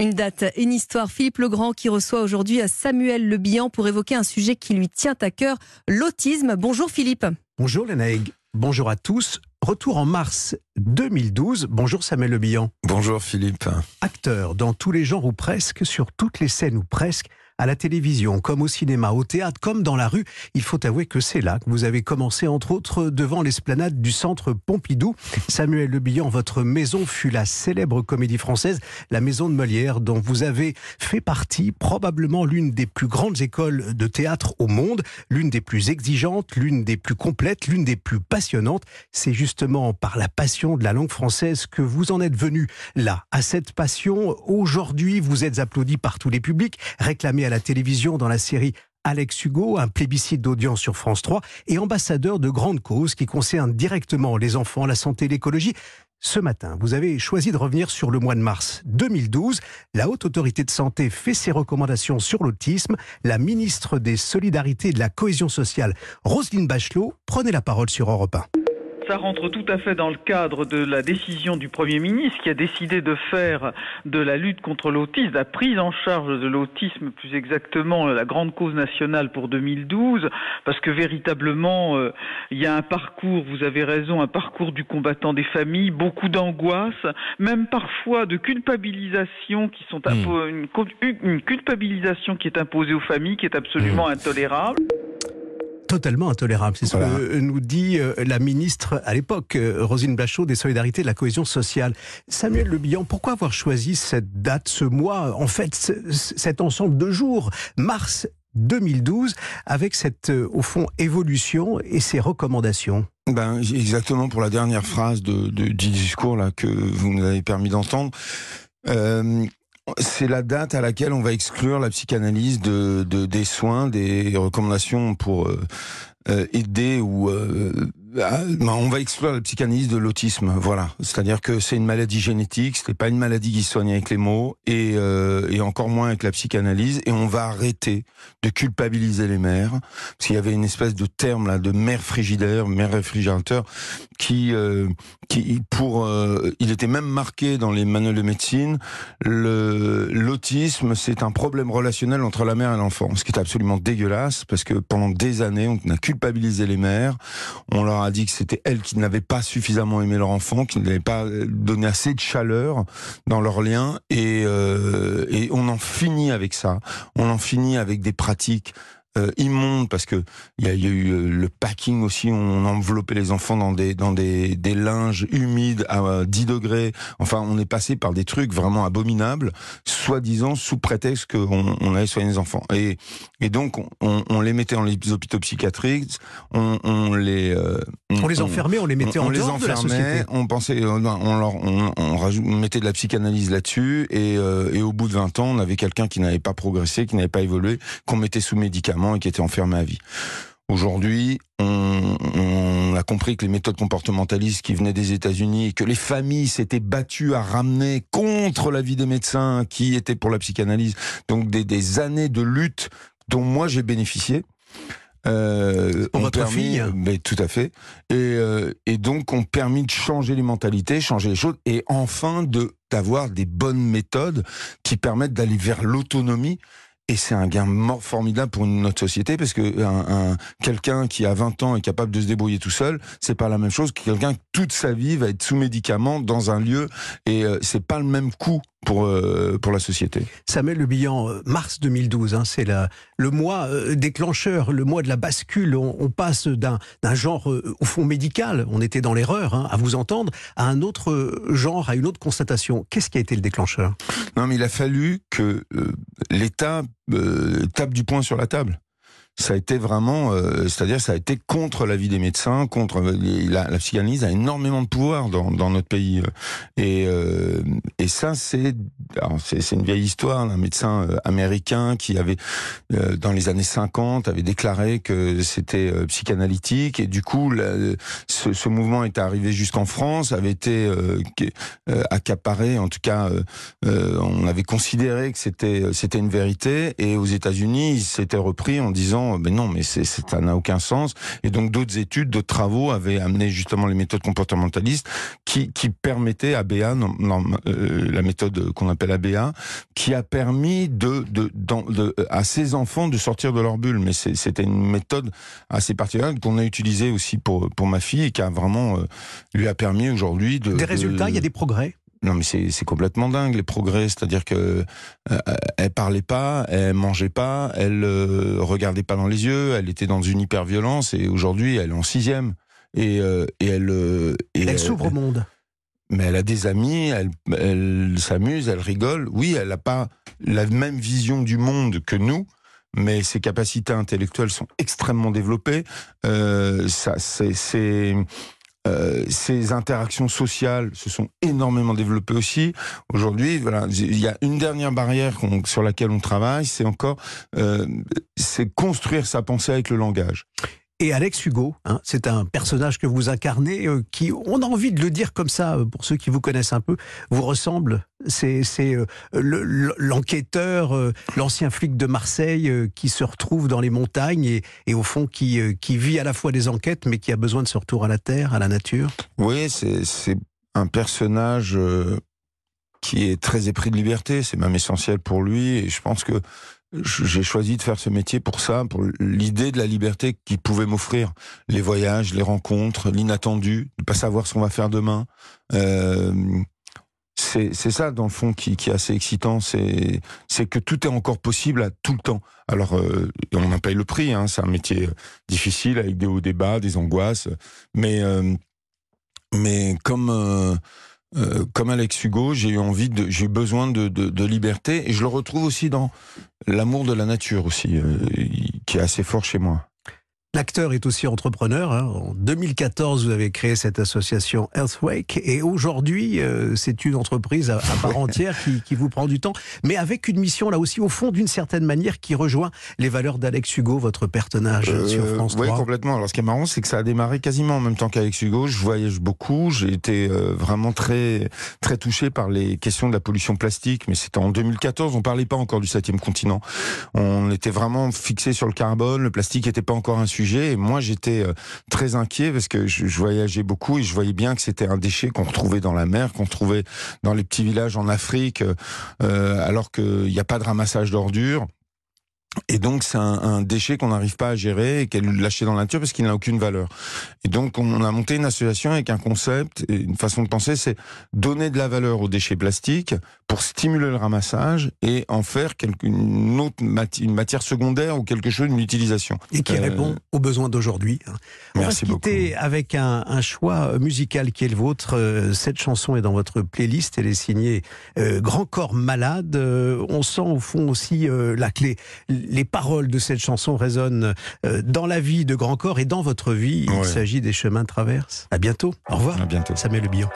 Une date, une histoire. Philippe Legrand qui reçoit aujourd'hui Samuel Le Bihan pour évoquer un sujet qui lui tient à cœur, l'autisme. Bonjour Philippe. Bonjour Lénaïg. Bonjour à tous. Retour en mars 2012. Bonjour Samuel Le Bihan. Bonjour Philippe. Acteur dans tous les genres ou presque, sur toutes les scènes ou presque, à la télévision, comme au cinéma, au théâtre, comme dans la rue. Il faut avouer que c'est là que vous avez commencé, entre autres, devant l'esplanade du centre Pompidou. Samuel Le Bihan, votre maison fut la célèbre comédie française, la maison de Molière, dont vous avez fait partie, probablement l'une des plus grandes écoles de théâtre au monde, l'une des plus exigeantes, l'une des plus complètes, l'une des plus passionnantes. C'est justement par la passion de la langue française que vous en êtes venu là, à cette passion. Aujourd'hui, vous êtes applaudi par tous les publics, réclamé à la télévision dans la série Alex Hugo, un plébiscite d'audience sur France 3 et ambassadeur de grandes causes qui concernent directement les enfants, la santé, l'écologie. Ce matin, vous avez choisi de revenir sur le mois de mars 2012. La Haute Autorité de Santé fait ses recommandations sur l'autisme. La ministre des Solidarités et de la Cohésion sociale, Roselyne Bachelot, prenait la parole sur Europe 1. Ça rentre tout à fait dans le cadre de la décision du Premier ministre qui a décidé de faire de la lutte contre l'autisme, la prise en charge de l'autisme, plus exactement la grande cause nationale pour 2012, parce que véritablement, euh, il y a un parcours, vous avez raison, un parcours du combattant des familles, beaucoup d'angoisse, même parfois de culpabilisation qui sont mmh. une, une, culpabilisation qui est imposée aux familles, qui est absolument mmh. intolérable totalement intolérable. C'est ce que nous dit euh, la ministre à l'époque, euh, Rosine Blachot, des Solidarités et de la Cohésion sociale. Samuel Le Bihan, pourquoi avoir choisi cette date, ce mois, en fait, cet ensemble de jours, mars 2012, avec cette, euh, au fond, évolution et ses recommandations? Ben, exactement pour la dernière phrase de, du discours là que vous nous avez permis d'entendre. Euh, c'est la date à laquelle on va exclure la psychanalyse de, des soins, des recommandations pour euh, euh, aider ou euh, on va exclure la psychanalyse de l'autisme, voilà. C'est-à-dire que c'est une maladie génétique, ce n'est pas une maladie qui se soigne avec les mots et, euh, et encore moins avec la psychanalyse. Et on va arrêter de culpabiliser les mères, parce qu'il y avait une espèce de terme là de mère frigidaire, mère réfrigérateur, qui, euh, qui pour, euh, il était même marqué dans les manuels de médecine. L'autisme, c'est un problème relationnel entre la mère et l'enfant, ce qui est absolument dégueulasse, parce que pendant des années, on a culpabilisé les mères, on leur a dit que c'était elles qui n'avaient pas suffisamment aimé leur enfant, qui n'avaient pas donné assez de chaleur dans leur lien, et, euh, et on en finit avec ça. On en finit avec des pratiques euh, immonde parce que il y, a eu euh, le packing aussi, on enveloppait les enfants dans des dans des, des linges humides à 10 degrés. Enfin, on est passé par des trucs vraiment abominables, soi-disant sous prétexte qu'on on allait soigner les enfants. Et et donc on, on les mettait dans les hôpitaux psychiatriques, on, on les euh, on, les enfermait, on les mettait en dehors de la société. On pensait, euh, on leur on, on, mettait de la psychanalyse là-dessus et, et au bout de 20 ans, on avait quelqu'un qui n'avait pas progressé, qui n'avait pas évolué, qu'on mettait sous médicaments et qui était enfermé à vie. Aujourd'hui, on, a compris que les méthodes comportementalistes qui venaient des États-Unis et que les familles s'étaient battues à ramener contre l'avis des médecins qui étaient pour la psychanalyse, donc des, années de lutte dont moi j'ai bénéficié. Euh, pour votre fille mais tout à fait. Et, euh, et donc ont permis de changer les mentalités, changer les choses, et enfin de d'avoir des bonnes méthodes qui permettent d'aller vers l'autonomie et c'est un gain formidable pour notre société parce que un, quelqu'un qui a 20 ans est capable de se débrouiller tout seul, c'est pas la même chose que quelqu'un toute sa vie va être sous médicaments dans un lieu et euh, c'est pas le même coût pour, euh, pour la société. Samuel Le Bihan, euh, mars 2012, hein, c'est le mois déclencheur, le mois de la bascule. On, passe d'un genre au fond médical, on était dans l'erreur hein, à vous entendre, à un autre genre, à une autre constatation. Qu'est-ce qui a été le déclencheur? Non, mais il a fallu que l'État tape du poing sur la table ça a été vraiment, euh, c'est-à-dire ça a été contre l'avis des médecins, contre euh, la, psychanalyse a énormément de pouvoir dans, dans notre pays euh. et et ça c'est c'est une vieille histoire. D'un médecin américain qui avait dans les années 50 avait déclaré que c'était psychanalytique. Et du coup ce, ce, mouvement est arrivé jusqu'en France, avait été accaparé, en tout cas on avait considéré que c'était c'était une vérité. Et aux États-Unis il s'était repris en disant disant ben non, mais c'est ça n'a aucun sens. Et donc d'autres études, d'autres travaux avaient amené justement les méthodes comportementalistes qui, qui permettaient ABA, euh, la méthode qu'on appelle ABA, qui a permis de, de, de, à ces enfants de sortir de leur bulle. Mais c'était une méthode assez particulière qu'on a utilisée aussi pour pour ma fille et qui a vraiment euh, lui a permis aujourd'hui de des résultats. Il y a des progrès? Non, mais c'est complètement dingue les progrès. C'est-à-dire que euh, elle parlait pas, elle mangeait pas, elle euh, regardait pas dans les yeux, elle était dans une hyper-violence et aujourd'hui elle est en sixième et, euh, et elle. Euh, elle, s'ouvre au monde. Mais elle a des amis, elle, elle s'amuse, elle rigole. Oui, elle n'a pas la même vision du monde que nous, mais ses capacités intellectuelles sont extrêmement développées. Euh, ça, c'est euh, ces interactions sociales se sont énormément développées aussi. Aujourd'hui, voilà, il y a une dernière barrière sur laquelle on travaille, c'est encore, euh, c'est construire sa pensée avec le langage. Et Alex Hugo, hein, c'est un personnage que vous incarnez, euh, qui, on a envie de le dire comme ça, euh, pour ceux qui vous connaissent un peu, vous ressemble. C'est euh, l'enquêteur, l'ancien flic de Marseille qui se retrouve dans les montagnes et, et au fond qui, qui vit à la fois des enquêtes, mais qui a besoin de ce retour à la terre, à la nature. Oui, c'est un personnage qui est très épris de liberté, c'est même essentiel pour lui, et je pense que j'ai choisi de faire ce métier pour ça, pour l'idée de la liberté qu'il pouvait m'offrir. Les voyages, les rencontres, l'inattendu, ne pas savoir ce qu'on va faire demain. Euh, c'est ça, dans le fond, qui, qui est assez excitant. C'est que tout est encore possible à tout le temps. Alors, euh, on en paye le prix. Hein, c'est un métier difficile, avec des hauts, des bas, des angoisses. Mais, euh, mais comme euh, comme Alex Hugo, j'ai eu envie de, j'ai besoin de, de, de, liberté et je le retrouve aussi dans l'amour de la nature aussi, euh, qui est assez fort chez moi. L'acteur est aussi entrepreneur. Hein. En 2014, vous avez créé cette association Earthwake et aujourd'hui, euh, c'est une entreprise à, part entière qui, qui, vous prend du temps, mais avec une mission là aussi au fond d'une certaine manière qui rejoint les valeurs d'Alex Hugo, votre personnage euh, sur France 3. Oui, complètement. Alors ce qui est marrant, c'est que ça a démarré quasiment en même temps qu'Alex Hugo. Je voyage beaucoup. J'ai été euh, vraiment très très touché par les questions de la pollution plastique, mais c'était en 2014. On parlait pas encore du septième continent. On était vraiment fixé sur le carbone. Le plastique n'était pas encore un sujet et moi, j'étais euh, très inquiet parce que je, voyageais beaucoup et je voyais bien que c'était un déchet qu'on retrouvait dans la mer, qu'on trouvait dans les petits villages en Afrique, euh, alors qu'il n'y a pas de ramassage d'ordures. Et donc c'est un, déchet qu'on n'arrive pas à gérer et qu'elle lâcher dans la nature parce qu'il n'a aucune valeur. Et donc on a monté une association avec un concept et une façon de penser, c'est donner de la valeur aux déchets plastiques pour stimuler le ramassage et en faire quelque, une autre matière, une matière secondaire ou quelque chose, une utilisation. Et qui euh, répond aux besoins d'aujourd'hui. Hein. On Merci va se quitter avec un, un, choix musical qui est le vôtre. Euh, cette chanson est dans votre playlist, elle est signée euh, Grand Corps Malade. on sent au fond aussi la clé les paroles de cette chanson résonnent euh, dans la vie de Grand Corps et dans votre vie. Il s'agit des chemins de traverse. À bientôt. Au revoir. À bientôt. Samuel Le Bihan.